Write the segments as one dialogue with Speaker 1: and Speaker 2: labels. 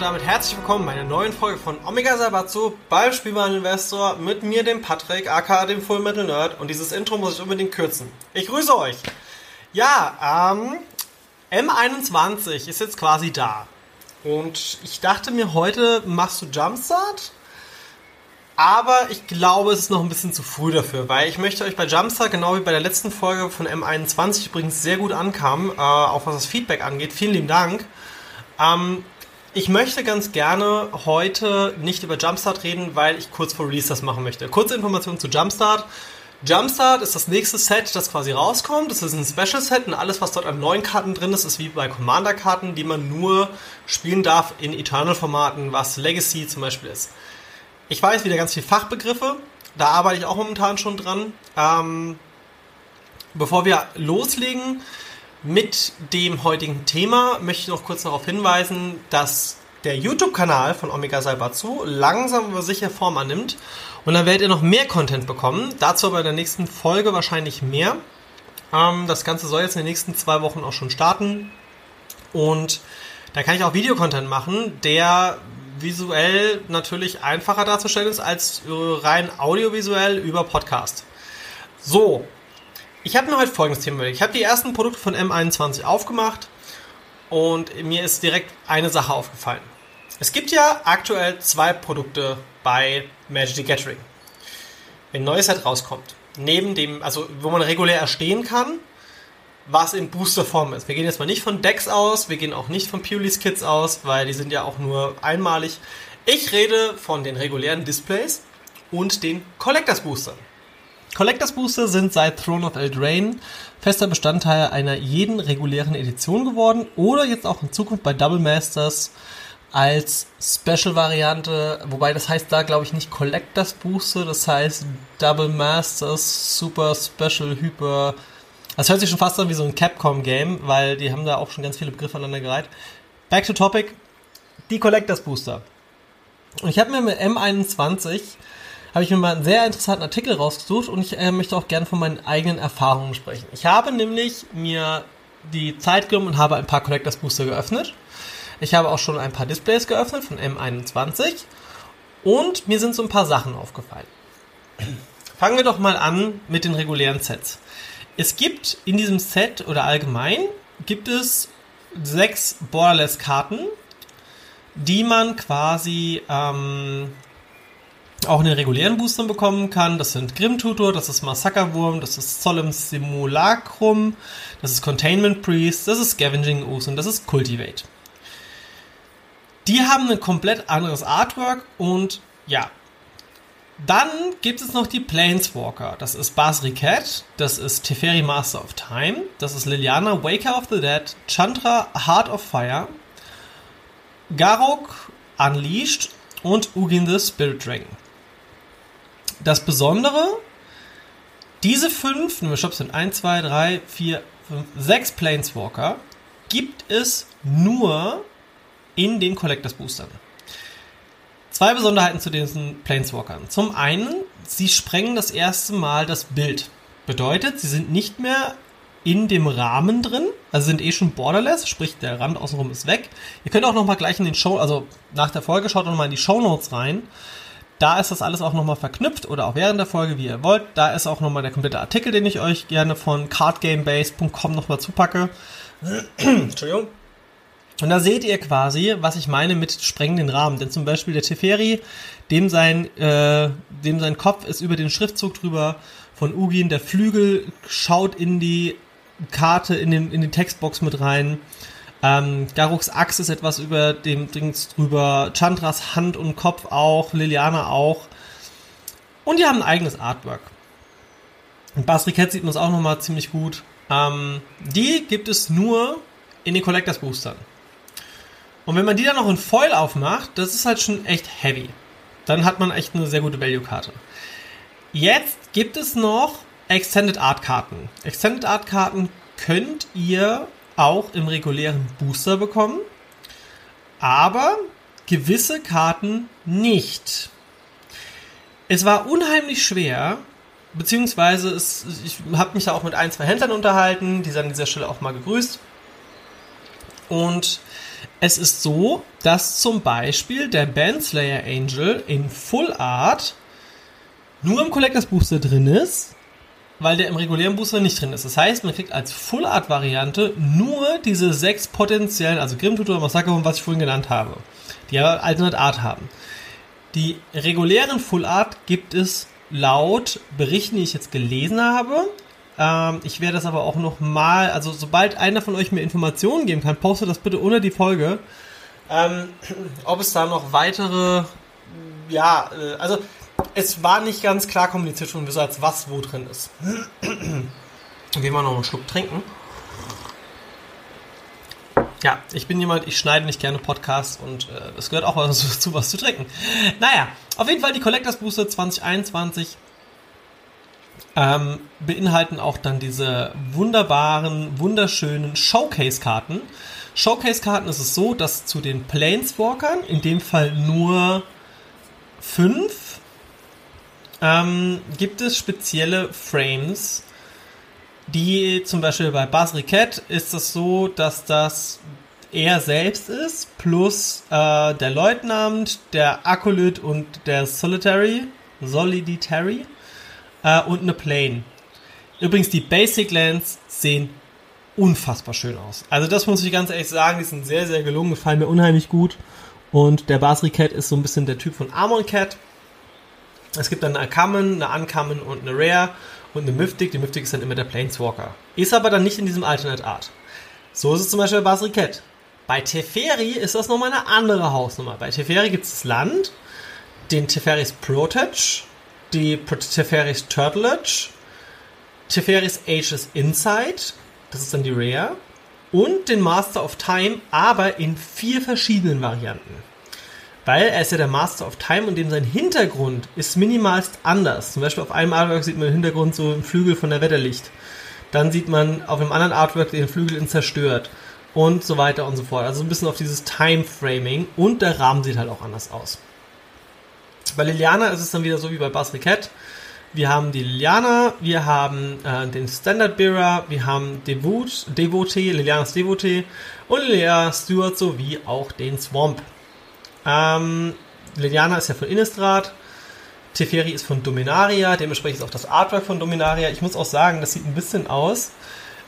Speaker 1: und damit herzlich willkommen bei einer neuen Folge von Omega Sabatsu beim Spielwareninvestor mit mir, dem Patrick, aka dem Full Metal Nerd. Und dieses Intro muss ich unbedingt kürzen. Ich grüße euch. Ja, ähm, M21 ist jetzt quasi da. Und ich dachte mir, heute machst du Jumpstart. Aber ich glaube, es ist noch ein bisschen zu früh dafür, weil ich möchte euch bei Jumpstart, genau wie bei der letzten Folge von M21 übrigens sehr gut ankam, äh, auch was das Feedback angeht. Vielen lieben Dank. Ähm, ich möchte ganz gerne heute nicht über Jumpstart reden, weil ich kurz vor Release das machen möchte. Kurze Information zu Jumpstart. Jumpstart ist das nächste Set, das quasi rauskommt. Das ist ein Special Set und alles, was dort an neuen Karten drin ist, ist wie bei Commander-Karten, die man nur spielen darf in Eternal-Formaten, was Legacy zum Beispiel ist. Ich weiß wieder ganz viele Fachbegriffe, da arbeite ich auch momentan schon dran. Ähm, bevor wir loslegen, mit dem heutigen Thema möchte ich noch kurz darauf hinweisen, dass der YouTube-Kanal von Omega Saibatsu langsam aber sicher Form annimmt. Und dann werdet ihr noch mehr Content bekommen. Dazu aber in der nächsten Folge wahrscheinlich mehr. Ähm, das Ganze soll jetzt in den nächsten zwei Wochen auch schon starten. Und da kann ich auch Videocontent machen, der visuell natürlich einfacher darzustellen ist als rein audiovisuell über Podcast. So, ich habe mir heute folgendes Thema überlegt. Ich habe die ersten Produkte von M21 aufgemacht und mir ist direkt eine Sache aufgefallen. Es gibt ja aktuell zwei Produkte bei Magic the Gathering. Wenn neues Set rauskommt, neben dem, also wo man regulär erstehen kann, was in Boosterform ist. Wir gehen jetzt mal nicht von Decks aus, wir gehen auch nicht von Pulis Kits aus, weil die sind ja auch nur einmalig. Ich rede von den regulären Displays und den Collectors Boostern. Collectors Booster sind seit Throne of Eldraine fester Bestandteil einer jeden regulären Edition geworden oder jetzt auch in Zukunft bei Double Masters als Special-Variante, wobei das heißt da glaube ich nicht Collectors Booster, das heißt Double Masters Super Special Hyper. Das hört sich schon fast an wie so ein Capcom-Game, weil die haben da auch schon ganz viele Begriffe aneinander gereiht. Back to topic, die Collectors Booster. Und ich habe mir mit M21 habe ich mir mal einen sehr interessanten Artikel rausgesucht und ich äh, möchte auch gerne von meinen eigenen Erfahrungen sprechen. Ich habe nämlich mir die Zeit genommen und habe ein paar Collectors Booster geöffnet. Ich habe auch schon ein paar Displays geöffnet von M21 und mir sind so ein paar Sachen aufgefallen. Fangen wir doch mal an mit den regulären Sets. Es gibt in diesem Set oder allgemein gibt es sechs Borderless-Karten, die man quasi ähm, auch in den regulären Boostern bekommen kann. Das sind Grim Tutor, das ist Massakerwurm, das ist Solemn Simulacrum, das ist Containment Priest, das ist Scavenging Ooze und das ist Cultivate. Die haben ein komplett anderes Artwork und ja. Dann gibt es noch die Planeswalker. Das ist Basri Cat, das ist Teferi Master of Time, das ist Liliana Waker of the Dead, Chandra Heart of Fire, Garok Unleashed und Ugin the Spirit Dragon. Das Besondere, diese fünf, nur Shops sind 1, 2, 3, 4, 5, 6 Planeswalker, gibt es nur in den Collectors Boostern. Zwei Besonderheiten zu diesen Planeswalkern. Zum einen, sie sprengen das erste Mal das Bild. Bedeutet, sie sind nicht mehr in dem Rahmen drin, also sind eh schon borderless, sprich der Rand außenrum ist weg. Ihr könnt auch noch mal gleich in den Show, also nach der Folge schaut noch mal in die Show Notes rein. Da ist das alles auch nochmal verknüpft oder auch während der Folge, wie ihr wollt. Da ist auch nochmal der komplette Artikel, den ich euch gerne von cardgamebase.com nochmal zupacke. Entschuldigung. Und da seht ihr quasi, was ich meine mit sprengenden Rahmen. Denn zum Beispiel der Teferi, dem sein, äh, dem sein Kopf ist über den Schriftzug drüber von Ugin. Der Flügel schaut in die Karte, in, den, in die Textbox mit rein. Ähm, Garuks Axt ist etwas über dem Dings drüber. Chandras Hand und Kopf auch. Liliana auch. Und die haben ein eigenes Artwork. In Basriket sieht man es auch nochmal ziemlich gut. Ähm, die gibt es nur in den Collectors Boostern. Und wenn man die dann noch in Foil aufmacht, das ist halt schon echt heavy. Dann hat man echt eine sehr gute Value-Karte. Jetzt gibt es noch Extended Art Karten. Extended Art Karten könnt ihr auch im regulären Booster bekommen, aber gewisse Karten nicht. Es war unheimlich schwer, beziehungsweise es, ich habe mich da auch mit ein, zwei Händlern unterhalten, die sind an dieser Stelle auch mal gegrüßt. Und es ist so, dass zum Beispiel der Bandslayer Angel in Full Art nur im Collectors Booster drin ist weil der im regulären Booster nicht drin ist. Das heißt, man kriegt als Full Art Variante nur diese sechs potenziellen, also Grim Tutor, Massaker und was ich vorhin genannt habe, die aber Alternate Art haben. Die regulären Full Art gibt es laut Berichten, die ich jetzt gelesen habe. Ähm, ich werde das aber auch noch mal, also sobald einer von euch mir Informationen geben kann, postet das bitte unter die Folge. Ähm, ob es da noch weitere, ja, äh, also es war nicht ganz klar kommuniziert wieso als was wo drin ist. Gehen wir noch einen Schluck trinken. Ja, ich bin jemand, ich schneide nicht gerne Podcasts und äh, es gehört auch was zu was zu trinken. Naja, auf jeden Fall die Collectors Booster 2021 ähm, beinhalten auch dann diese wunderbaren, wunderschönen Showcase-Karten. Showcase-Karten ist es so, dass zu den Planeswalkern, in dem Fall nur fünf, ähm, gibt es spezielle Frames, die zum Beispiel bei Basriket ist es so, dass das er selbst ist, plus äh, der Leutnant, der Acolyt und der Solitary, Soliditary äh, und eine Plane. Übrigens, die Basic Lands sehen unfassbar schön aus. Also das muss ich ganz ehrlich sagen, die sind sehr, sehr gelungen, gefallen mir unheimlich gut. Und der Basri Cat ist so ein bisschen der Typ von Armor Cat. Es gibt dann eine Common, eine Uncommon und eine Rare und eine Mythic. Die Mythic ist dann immer der Planeswalker. Ist aber dann nicht in diesem Alternate Art. So ist es zum Beispiel bei Basri Cat. Bei Teferi ist das nochmal eine andere Hausnummer. Bei Teferi gibt es das Land, den Teferis Protege, die Teferis Turtlage, Teferis Ages Insight, das ist dann die Rare, und den Master of Time, aber in vier verschiedenen Varianten. Weil er ist ja der Master of Time und dem sein Hintergrund ist minimalst anders. Zum Beispiel auf einem Artwork sieht man im Hintergrund so einen Flügel von der Wetterlicht. Dann sieht man auf einem anderen Artwork den Flügel in zerstört. Und so weiter und so fort. Also ein bisschen auf dieses Time-Framing. Und der Rahmen sieht halt auch anders aus. Bei Liliana ist es dann wieder so wie bei Basri. Wir haben die Liliana, wir haben äh, den Standard Bearer, wir haben Devot, Devotee, Lilianas Devotee und Liliana Stewart sowie auch den Swamp. Ähm, Liliana ist ja von Innistrad, Teferi ist von Dominaria, dementsprechend ist auch das Artwork von Dominaria. Ich muss auch sagen, das sieht ein bisschen aus.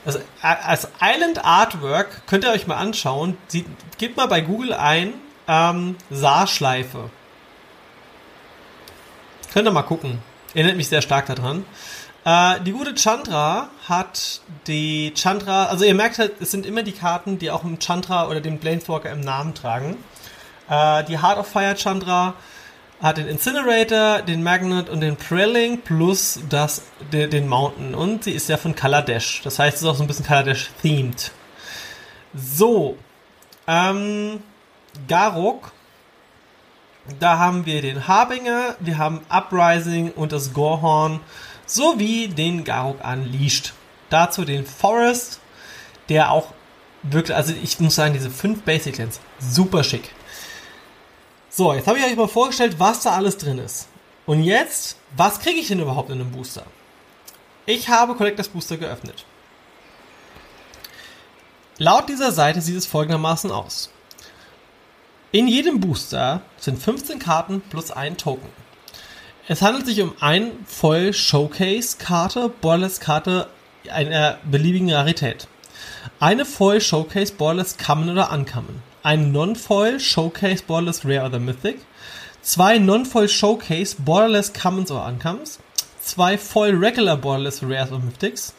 Speaker 1: Also als Island Artwork könnt ihr euch mal anschauen. Sieht, gebt mal bei Google ein ähm, Saarschleife. Könnt ihr mal gucken. Erinnert mich sehr stark daran. Äh, die gute Chandra hat die Chandra, also ihr merkt halt, es sind immer die Karten, die auch im Chandra oder den Planeswalker im Namen tragen. Äh, die Heart of Fire Chandra hat den Incinerator, den Magnet und den Prelling plus das, den, den Mountain. Und sie ist ja von Kaladesh. Das heißt, es ist auch so ein bisschen Kaladesh-themed. So. Ähm, Garok. Da haben wir den Harbinger, wir haben Uprising und das Gorhorn sowie den Garok Unleashed. Dazu den Forest, der auch wirklich, also ich muss sagen, diese fünf Basic Lands, super schick. So, jetzt habe ich euch mal vorgestellt, was da alles drin ist. Und jetzt, was kriege ich denn überhaupt in einem Booster? Ich habe Collectors Booster geöffnet. Laut dieser Seite sieht es folgendermaßen aus. In jedem Booster sind 15 Karten plus ein Token. Es handelt sich um ein Voll Showcase Karte, Borderless Karte einer beliebigen Rarität. Eine Foil Showcase Borderless Common oder Uncommon. Ein Non-Foil Showcase Borderless Rare oder Mythic. Zwei Non-Foil Showcase Borderless Commons oder Uncommons. Zwei Foil Regular Borderless Rares oder Mythics.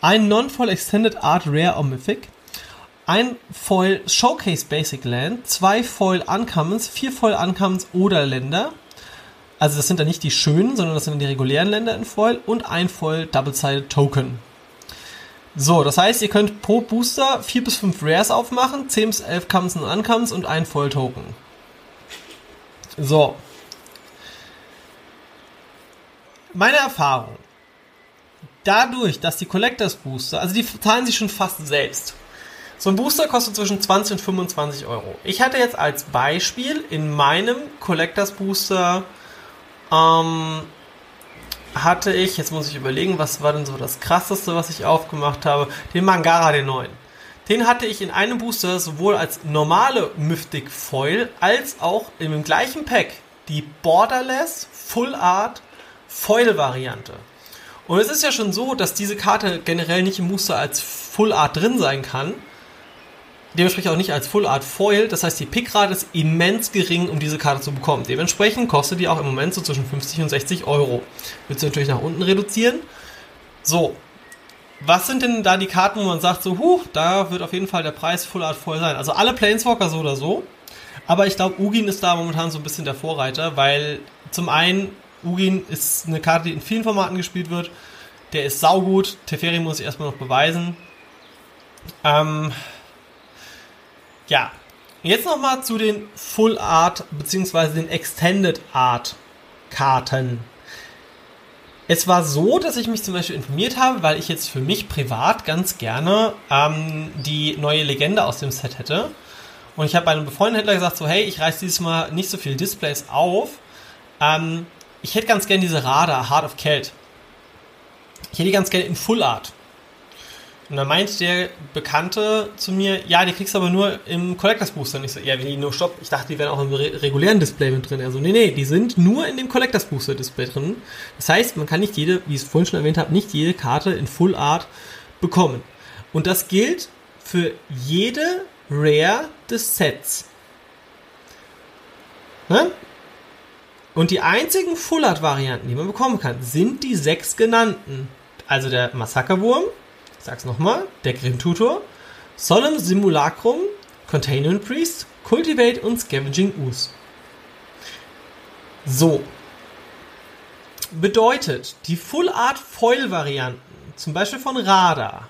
Speaker 1: Ein Non-Foil Extended Art Rare oder Mythic. Ein Foil Showcase Basic Land. Zwei Foil Uncommons. Vier Foil Uncommons oder Länder. Also das sind dann nicht die schönen, sondern das sind die regulären Länder in Foil und ein Foil Double-Sided Token. So, das heißt, ihr könnt pro Booster 4 bis 5 Rares aufmachen, 10 bis 11 Comes und Uncomes und ein Foil Token. So. Meine Erfahrung. Dadurch, dass die Collectors Booster, also die zahlen sich schon fast selbst. So ein Booster kostet zwischen 20 und 25 Euro. Ich hatte jetzt als Beispiel in meinem Collectors Booster ähm, hatte ich, jetzt muss ich überlegen, was war denn so das krasseste, was ich aufgemacht habe, den Mangara, den neuen. Den hatte ich in einem Booster sowohl als normale Mythic Foil als auch im gleichen Pack die Borderless Full Art Foil Variante. Und es ist ja schon so, dass diese Karte generell nicht im Booster als Full Art drin sein kann, dementsprechend auch nicht als Full Art Foil. Das heißt, die Pickrate ist immens gering, um diese Karte zu bekommen. Dementsprechend kostet die auch im Moment so zwischen 50 und 60 Euro. Wird sie natürlich nach unten reduzieren. So. Was sind denn da die Karten, wo man sagt, so, huh, da wird auf jeden Fall der Preis Full Art Foil sein? Also alle Planeswalker so oder so. Aber ich glaube, Ugin ist da momentan so ein bisschen der Vorreiter, weil zum einen, Ugin ist eine Karte, die in vielen Formaten gespielt wird. Der ist saugut. Teferi muss ich erstmal noch beweisen. Ähm, ja, jetzt nochmal zu den Full Art bzw. den Extended Art Karten. Es war so, dass ich mich zum Beispiel informiert habe, weil ich jetzt für mich privat ganz gerne ähm, die neue Legende aus dem Set hätte. Und ich habe einem befreundeten Händler gesagt, so hey, ich reiß dieses Mal nicht so viele Displays auf. Ähm, ich hätte ganz gerne diese Radar, Heart of Celt. Ich hätte die ganz gerne in Full Art. Und dann meint der Bekannte zu mir, ja, die kriegst du aber nur im Collectors Booster. Und ich so, ja, wie, nur stopp. Ich dachte, die wären auch im re regulären Display mit drin. Also, nee, nee, die sind nur in dem Collectors Booster Display drin. Das heißt, man kann nicht jede, wie ich es vorhin schon erwähnt habe, nicht jede Karte in Full Art bekommen. Und das gilt für jede Rare des Sets. Ne? Und die einzigen Full Art Varianten, die man bekommen kann, sind die sechs genannten. Also der Massakerwurm, ich sag's nochmal, der Grim Tutor, Solemn Simulacrum, Containment Priest, Cultivate und Scavenging Ooze. So. Bedeutet, die Full Art Foil Varianten, zum Beispiel von Radar,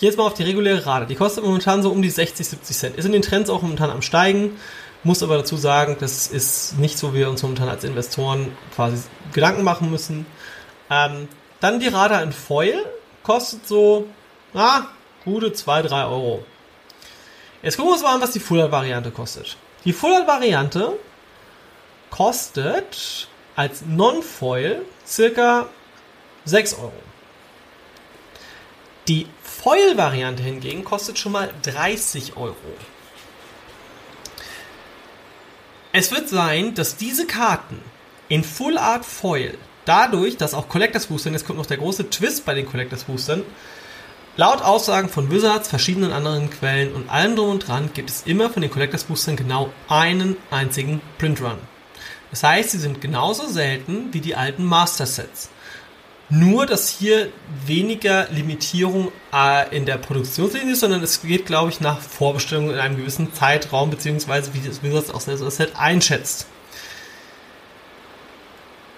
Speaker 1: jetzt mal auf die reguläre Radar, die kostet momentan so um die 60, 70 Cent. Ist in den Trends auch momentan am Steigen. Muss aber dazu sagen, das ist nicht so, wie wir uns momentan als Investoren quasi Gedanken machen müssen. Ähm, dann die Radar in Foil kostet so, ah, gute 2, 3 Euro. Jetzt gucken wir uns mal an, was die Full-Variante kostet. Die Full-Variante kostet als Non-Foil circa 6 Euro. Die Foil-Variante hingegen kostet schon mal 30 Euro. Es wird sein, dass diese Karten in Full Art Foil, dadurch, dass auch Collectors Boostern, jetzt kommt noch der große Twist bei den Collectors Boostern, laut Aussagen von Wizards, verschiedenen anderen Quellen und allem drum und dran gibt es immer von den Collectors Boostern genau einen einzigen Print Run. Das heißt, sie sind genauso selten wie die alten Master Sets. Nur, dass hier weniger Limitierung äh, in der Produktionslinie ist, sondern es geht, glaube ich, nach Vorbestellung in einem gewissen Zeitraum, beziehungsweise wie das Wizards auch selbst das Set einschätzt.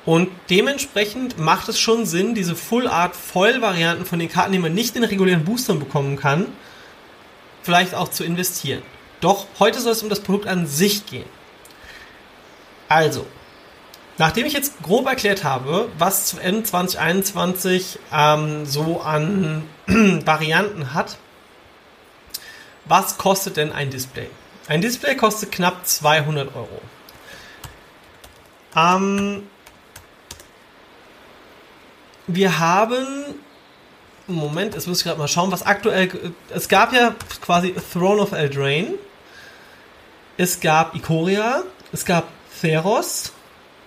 Speaker 1: Und dementsprechend macht es schon Sinn, diese Full Art Foil Varianten von den Karten, die man nicht in regulären Boostern bekommen kann, vielleicht auch zu investieren. Doch heute soll es um das Produkt an sich gehen. Also, nachdem ich jetzt grob erklärt habe, was zu Ende 2021 ähm, so an Varianten hat, was kostet denn ein Display? Ein Display kostet knapp 200 Euro. Ähm, wir haben Moment, jetzt muss ich gerade mal schauen, was aktuell. Es gab ja quasi Throne of Eldraine. Es gab Ikoria. Es gab Theros.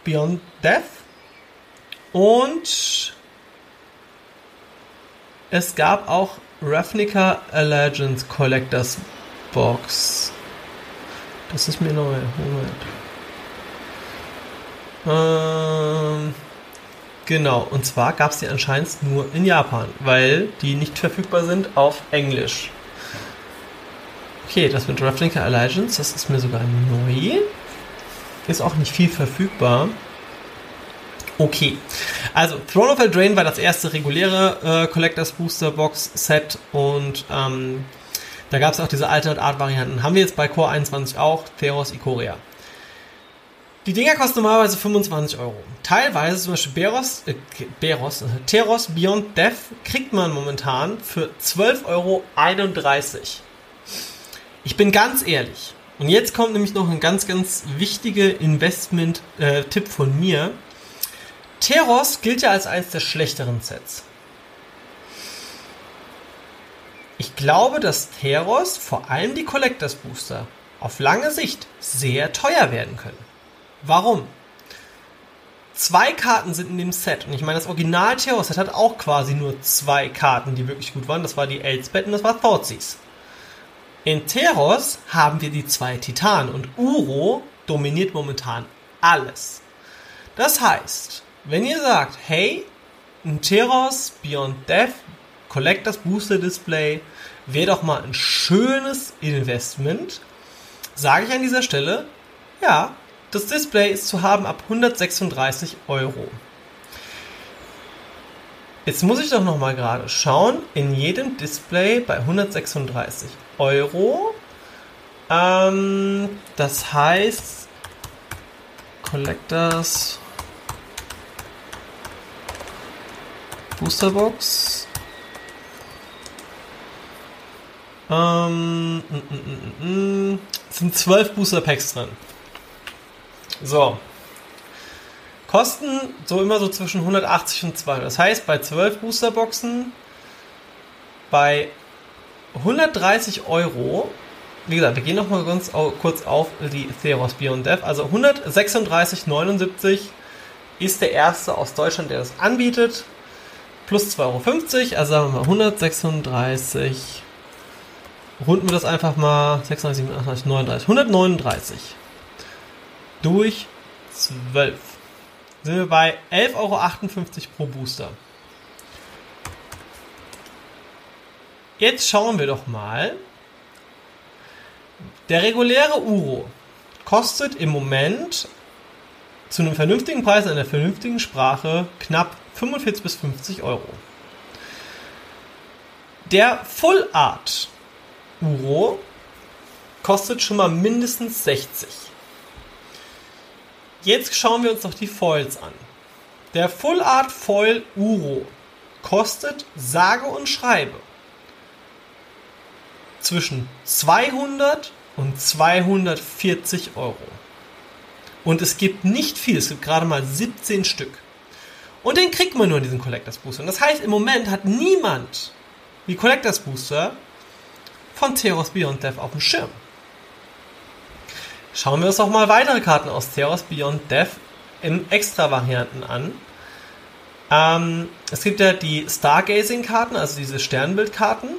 Speaker 1: Beyond Death. Und es gab auch Ravnica Allegiance Collectors Box. Das ist mir neu. Moment. Ähm. Genau, und zwar gab es die anscheinend nur in Japan, weil die nicht verfügbar sind auf Englisch. Okay, das mit Ravnica Allegiance, das ist mir sogar neu. Ist auch nicht viel verfügbar. Okay, also Throne of Eldraine war das erste reguläre äh, Collectors Booster Box Set und ähm, da gab es auch diese Alternate Art Varianten. Haben wir jetzt bei Core 21 auch, Theros Ikoria. Die Dinger kosten normalerweise 25 Euro. Teilweise zum Beispiel Beros, äh, Beros, äh, Teros Beyond Death kriegt man momentan für 12,31 Euro. Ich bin ganz ehrlich. Und jetzt kommt nämlich noch ein ganz, ganz wichtiger Investment-Tipp äh, von mir. Teros gilt ja als eines der schlechteren Sets. Ich glaube, dass Teros, vor allem die Collectors Booster, auf lange Sicht sehr teuer werden können. Warum? Zwei Karten sind in dem Set. Und ich meine, das Original Terror Set hat auch quasi nur zwei Karten, die wirklich gut waren. Das war die Elsbeth und das war Thoughtseize. In Teros haben wir die zwei Titanen und Uro dominiert momentan alles. Das heißt, wenn ihr sagt, hey, ein Teros Beyond Death Collectors Booster Display wäre doch mal ein schönes Investment, sage ich an dieser Stelle, ja, das Display ist zu haben ab 136 Euro. Jetzt muss ich doch noch mal gerade schauen. In jedem Display bei 136 Euro. Ähm, das heißt Collectors Boosterbox. Ähm, mm, mm, mm, sind 12 Booster Packs drin. So. Kosten so immer so zwischen 180 und 200. Das heißt, bei 12 Boosterboxen bei 130 Euro, wie gesagt, wir gehen nochmal ganz kurz auf die Theros Beyond Death. Also 136,79 ist der erste aus Deutschland, der das anbietet. Plus 2,50 Euro, also sagen wir mal 136. Runden wir das einfach mal 36, 38, 39. 139. durch 12. Sind wir bei 11,58 Euro pro Booster. Jetzt schauen wir doch mal. Der reguläre Uro kostet im Moment zu einem vernünftigen Preis in einer vernünftigen Sprache knapp 45 bis 50 Euro. Der Full Art Uro kostet schon mal mindestens 60. Jetzt schauen wir uns noch die Foils an. Der Full Art Foil Uro kostet sage und schreibe zwischen 200 und 240 Euro. Und es gibt nicht viel, es gibt gerade mal 17 Stück. Und den kriegt man nur in diesen Collectors Booster. Und das heißt, im Moment hat niemand die Collectors Booster von Theros Beyond Death auf dem Schirm. Schauen wir uns auch mal weitere Karten aus Theros Beyond Death in Extra-Varianten an. Ähm, es gibt ja die Stargazing-Karten, also diese Sternbildkarten.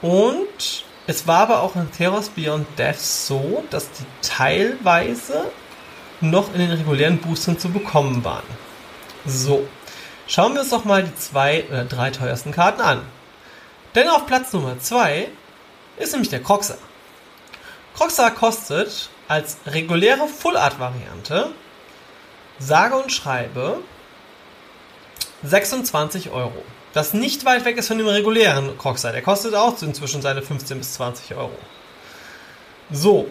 Speaker 1: Und es war aber auch in Theros Beyond Death so, dass die teilweise noch in den regulären Boostern zu bekommen waren. So, schauen wir uns doch mal die zwei oder drei teuersten Karten an. Denn auf Platz Nummer 2 ist nämlich der Croxer. Croxer kostet als reguläre Full Art Variante sage und schreibe 26 Euro. Das nicht weit weg ist von dem regulären Croxer. Der kostet auch inzwischen seine 15 bis 20 Euro. So.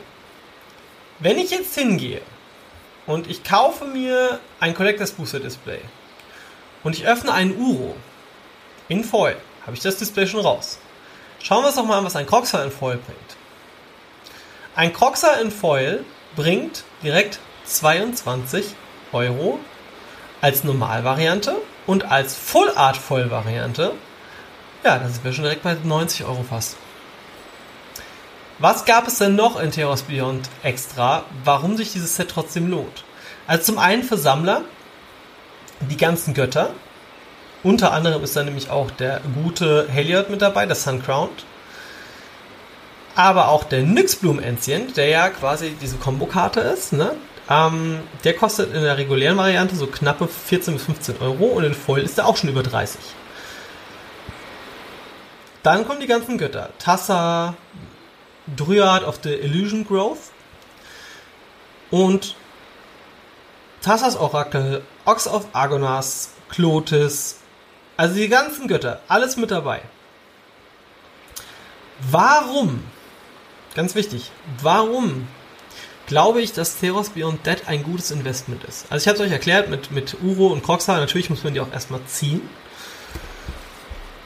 Speaker 1: Wenn ich jetzt hingehe und ich kaufe mir ein Collectors Booster Display und ich öffne einen Uro in Foil, habe ich das Display schon raus. Schauen wir uns doch mal an, was ein Croxer in Foil bringt. Ein Croxer in Foil bringt direkt 22 Euro als Normalvariante und als Full Art Foil Variante. Ja, da sind wir schon direkt bei 90 Euro fast. Was gab es denn noch in Theos Beyond extra, warum sich dieses Set trotzdem lohnt? Also zum einen für Sammler die ganzen Götter. Unter anderem ist da nämlich auch der gute Heliod mit dabei, der Sun Crowned aber auch der Nyxbloom Ancient, der ja quasi diese Kombokarte ist, ne? Ähm, der kostet in der regulären Variante so knappe 14 bis 15 Euro und in Voll ist er auch schon über 30. Dann kommen die ganzen Götter. Tassa, Dryad of the Illusion Growth und Tassas Orakel, Ox of Agonas, Clotis, also die ganzen Götter, alles mit dabei. Warum Ganz wichtig. Warum glaube ich, dass Theros Beyond Dead ein gutes Investment ist? Also ich habe es euch erklärt mit, mit Uro und Kroxa. Natürlich muss man die auch erstmal ziehen.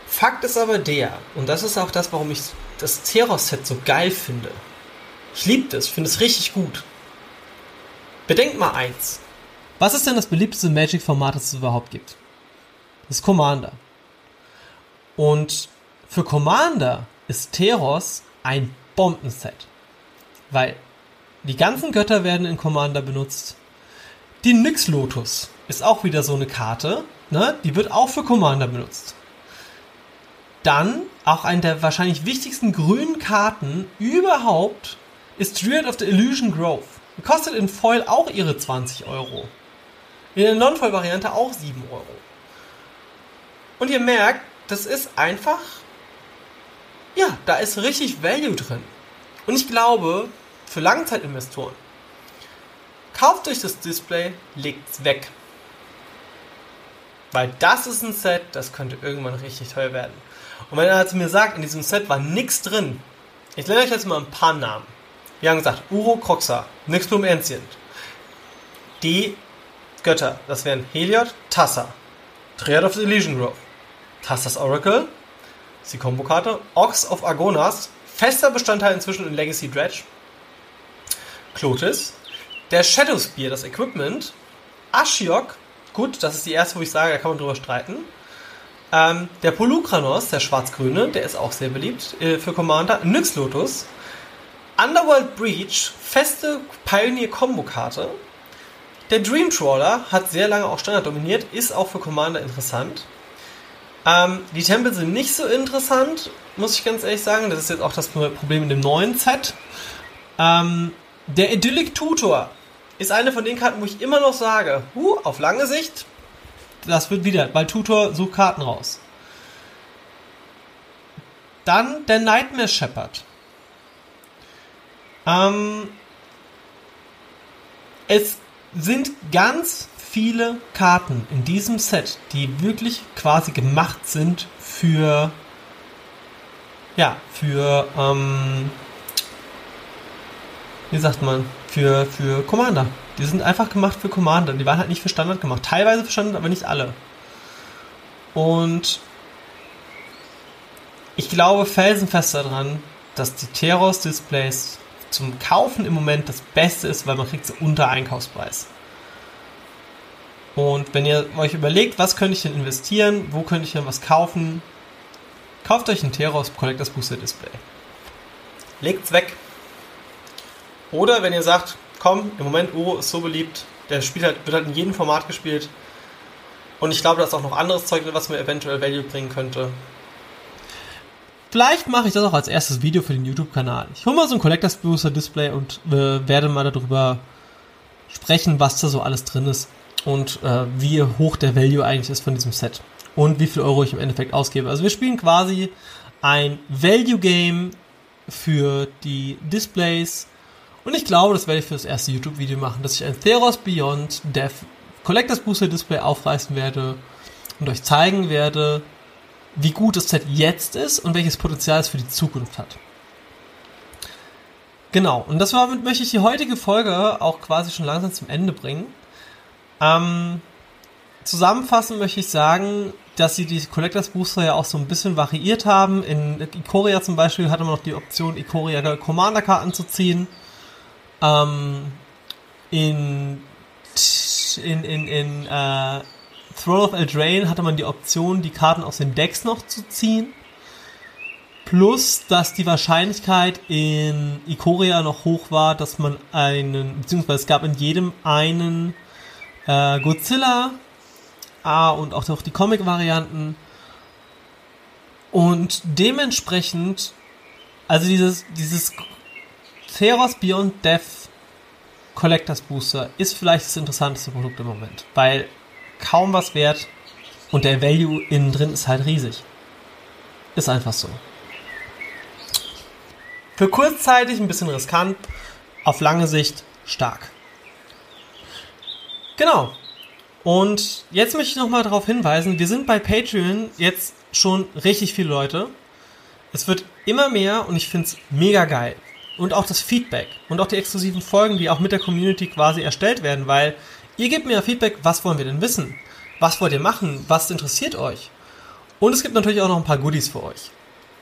Speaker 1: Fakt ist aber der, und das ist auch das, warum ich das Theros-Set so geil finde. Ich liebe das, finde es richtig gut. Bedenkt mal eins. Was ist denn das beliebteste Magic-Format, das es überhaupt gibt? Das ist Commander. Und für Commander ist Theros ein Bombenset. Weil die ganzen Götter werden in Commander benutzt. Die Nyx Lotus ist auch wieder so eine Karte, ne? Die wird auch für Commander benutzt. Dann auch eine der wahrscheinlich wichtigsten grünen Karten überhaupt ist Druid of the Illusion Grove. Die kostet in Foil auch ihre 20 Euro. In der Non-Foil-Variante auch 7 Euro. Und ihr merkt, das ist einfach ja, da ist richtig Value drin. Und ich glaube, für Langzeitinvestoren, kauft euch das Display, legt es weg. Weil das ist ein Set, das könnte irgendwann richtig teuer werden. Und wenn er zu mir sagt, in diesem Set war nichts drin, ich nenne euch jetzt mal ein paar Namen. Wir haben gesagt, Uro Croxa, Nixblum Ancient. Die Götter, das wären Heliod, Tassa, Triad of the Illusion Grove, Tassas Oracle, ist die Kombokarte. Ox of Agonas, fester Bestandteil inzwischen in Legacy Dredge. Clotis. Der Shadow Spear, das Equipment. Ashiok, gut, das ist die erste, wo ich sage, da kann man drüber streiten. Ähm, der Polukranos, der schwarz-grüne, der ist auch sehr beliebt äh, für Commander. Nyx Lotus. Underworld Breach, feste Pioneer-Kombo-Karte. Der Dream Trawler hat sehr lange auch Standard dominiert, ist auch für Commander interessant. Ähm, die Tempel sind nicht so interessant, muss ich ganz ehrlich sagen. Das ist jetzt auch das Problem in dem neuen Set. Ähm, der Idyllic Tutor ist eine von den Karten, wo ich immer noch sage, huh, auf lange Sicht, das wird wieder, weil Tutor sucht Karten raus. Dann der Nightmare Shepherd. Ähm, es sind ganz viele Karten in diesem Set, die wirklich quasi gemacht sind für ja, für ähm, wie sagt man, für, für Commander. Die sind einfach gemacht für Commander. Die waren halt nicht für Standard gemacht. Teilweise für Standard, aber nicht alle. Und ich glaube felsenfest daran, dass die Teros Displays zum Kaufen im Moment das Beste ist, weil man kriegt sie unter Einkaufspreis. Und wenn ihr euch überlegt, was könnte ich denn investieren, wo könnte ich denn was kaufen, kauft euch ein Teros Collectors Booster Display. Legt's weg. Oder wenn ihr sagt, komm, im Moment Uro ist so beliebt, der spielt halt, wird halt in jedem Format gespielt. Und ich glaube, da ist auch noch anderes Zeug, was mir eventuell Value bringen könnte. Vielleicht mache ich das auch als erstes Video für den YouTube-Kanal. Ich hole mal so ein Collectors Booster Display und äh, werde mal darüber sprechen, was da so alles drin ist und äh, wie hoch der Value eigentlich ist von diesem Set und wie viel Euro ich im Endeffekt ausgebe. Also wir spielen quasi ein Value Game für die Displays und ich glaube, das werde ich für das erste YouTube-Video machen, dass ich ein Theros Beyond Death Collectors Booster Display aufreißen werde und euch zeigen werde, wie gut das Set jetzt ist und welches Potenzial es für die Zukunft hat. Genau, und das damit möchte ich die heutige Folge auch quasi schon langsam zum Ende bringen. Ähm, zusammenfassend möchte ich sagen, dass sie die Collectors Booster ja auch so ein bisschen variiert haben. In Ikoria zum Beispiel hatte man noch die Option, Ikoria Commander Karten zu ziehen. Ähm, in in, in, in äh, Throne of Eldraine hatte man die Option, die Karten aus den Decks noch zu ziehen. Plus, dass die Wahrscheinlichkeit in Ikoria noch hoch war, dass man einen, beziehungsweise es gab in jedem einen äh, Godzilla ah, und auch noch die Comic-Varianten. Und dementsprechend, also dieses, dieses Theros Beyond Death Collectors Booster ist vielleicht das interessanteste Produkt im Moment, weil kaum was wert und der Value innen drin ist halt riesig. Ist einfach so. Für kurzzeitig ein bisschen riskant, auf lange Sicht stark. Genau. Und jetzt möchte ich nochmal darauf hinweisen, wir sind bei Patreon jetzt schon richtig viele Leute. Es wird immer mehr und ich finde es mega geil und auch das Feedback und auch die exklusiven Folgen, die auch mit der Community quasi erstellt werden, weil ihr gebt mir Feedback, was wollen wir denn wissen? Was wollt ihr machen? Was interessiert euch? Und es gibt natürlich auch noch ein paar Goodies für euch.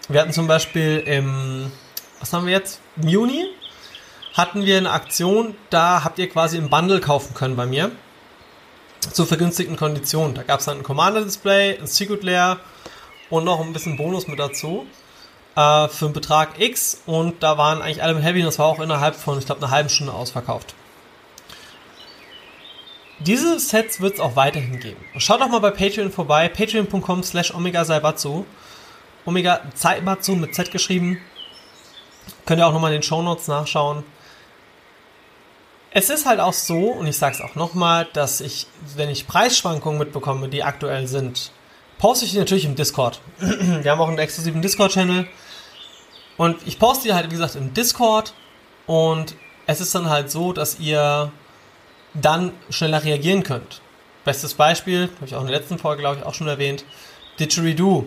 Speaker 1: Wir hatten zum Beispiel im, was haben wir jetzt? Im Juni hatten wir eine Aktion, da habt ihr quasi ein Bundle kaufen können bei mir. Zu vergünstigten Konditionen. Da gab es dann ein Commander-Display, ein Secret Lair und noch ein bisschen Bonus mit dazu äh, für einen Betrag X und da waren eigentlich alle mit Heavy und das war auch innerhalb von, ich glaube, einer halben Stunde ausverkauft. Diese Sets wird es auch weiterhin geben. Schaut doch mal bei Patreon vorbei, patreon.com slash omega saibatsu. Omega Saibatsu mit Z geschrieben. Könnt ihr auch nochmal in den Show Notes nachschauen. Es ist halt auch so, und ich sage es auch nochmal, dass ich, wenn ich Preisschwankungen mitbekomme, die aktuell sind, poste ich die natürlich im Discord. Wir haben auch einen exklusiven Discord-Channel. Und ich poste die halt, wie gesagt, im Discord. Und es ist dann halt so, dass ihr dann schneller reagieren könnt. Bestes Beispiel, habe ich auch in der letzten Folge, glaube ich, auch schon erwähnt, Didgeridoo,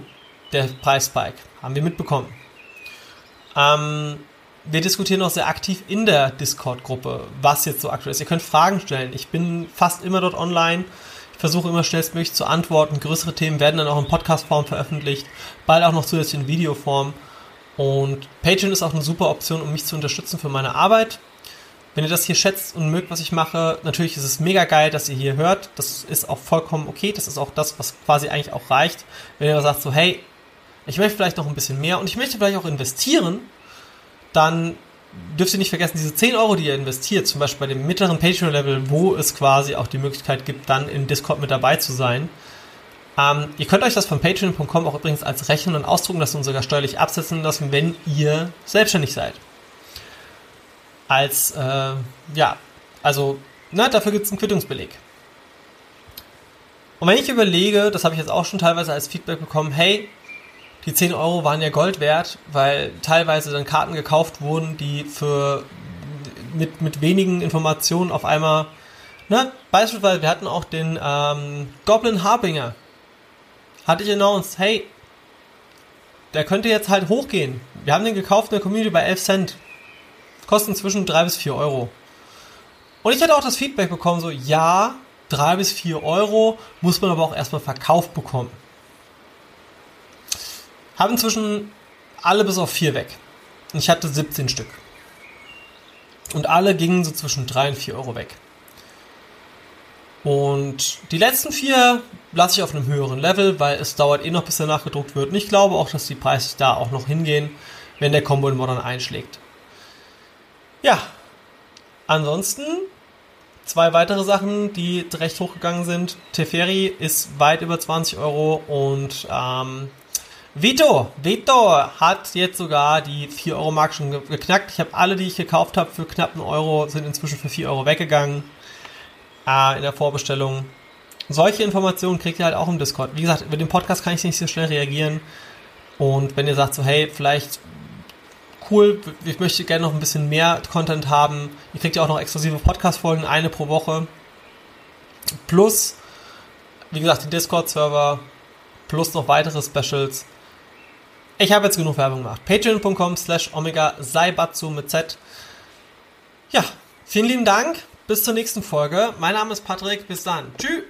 Speaker 1: der Preisspike, haben wir mitbekommen. Ähm, wir diskutieren auch sehr aktiv in der Discord-Gruppe, was jetzt so aktuell ist. Ihr könnt Fragen stellen. Ich bin fast immer dort online versuche immer schnellstmöglich zu antworten. Größere Themen werden dann auch in Podcast-Form veröffentlicht, bald auch noch zusätzlich in Videoform. Und Patreon ist auch eine super Option, um mich zu unterstützen für meine Arbeit. Wenn ihr das hier schätzt und mögt, was ich mache, natürlich ist es mega geil, dass ihr hier hört. Das ist auch vollkommen okay. Das ist auch das, was quasi eigentlich auch reicht. Wenn ihr sagt so, hey, ich möchte vielleicht noch ein bisschen mehr und ich möchte vielleicht auch investieren, dann dürft ihr nicht vergessen, diese 10 Euro, die ihr investiert, zum Beispiel bei dem mittleren Patreon-Level, wo es quasi auch die Möglichkeit gibt, dann in Discord mit dabei zu sein. Ähm, ihr könnt euch das von patreon.com auch übrigens als rechnen und ausdrucken lassen und sogar steuerlich absetzen lassen, wenn ihr selbstständig seid. Als, äh, ja, also na, dafür gibt es einen Quittungsbeleg. Und wenn ich überlege, das habe ich jetzt auch schon teilweise als Feedback bekommen, hey, die 10 Euro waren ja Gold wert, weil teilweise dann Karten gekauft wurden, die für mit, mit wenigen Informationen auf einmal, ne, beispielsweise, wir hatten auch den ähm, Goblin Harbinger. Hatte ich announced, hey, der könnte jetzt halt hochgehen. Wir haben den gekauft in der Community bei 11 Cent. Kosten zwischen 3 bis 4 Euro. Und ich hatte auch das Feedback bekommen, so, ja, 3 bis 4 Euro muss man aber auch erstmal verkauft bekommen. Haben inzwischen alle bis auf 4 weg. Und ich hatte 17 Stück. Und alle gingen so zwischen 3 und 4 Euro weg. Und die letzten vier lasse ich auf einem höheren Level, weil es dauert eh noch, bis der nachgedruckt wird. Und ich glaube auch, dass die Preise da auch noch hingehen, wenn der Combo in Modern einschlägt. Ja, ansonsten zwei weitere Sachen, die recht hochgegangen sind. Teferi ist weit über 20 Euro und ähm, Vito, Vito hat jetzt sogar die 4 Euro Mark schon geknackt. Ich habe alle, die ich gekauft habe für knapp einen Euro, sind inzwischen für 4 Euro weggegangen äh, in der Vorbestellung. Solche Informationen kriegt ihr halt auch im Discord. Wie gesagt, über den Podcast kann ich nicht so schnell reagieren. Und wenn ihr sagt so, hey, vielleicht cool, ich möchte gerne noch ein bisschen mehr Content haben, ihr kriegt ja auch noch exklusive Podcast-Folgen, eine pro Woche. Plus, wie gesagt, den Discord-Server, plus noch weitere Specials. Ich habe jetzt genug Werbung gemacht. Patreon.com slash Omega Saibatsu mit Z. Ja, vielen lieben Dank. Bis zur nächsten Folge. Mein Name ist Patrick. Bis dann. Tschüss.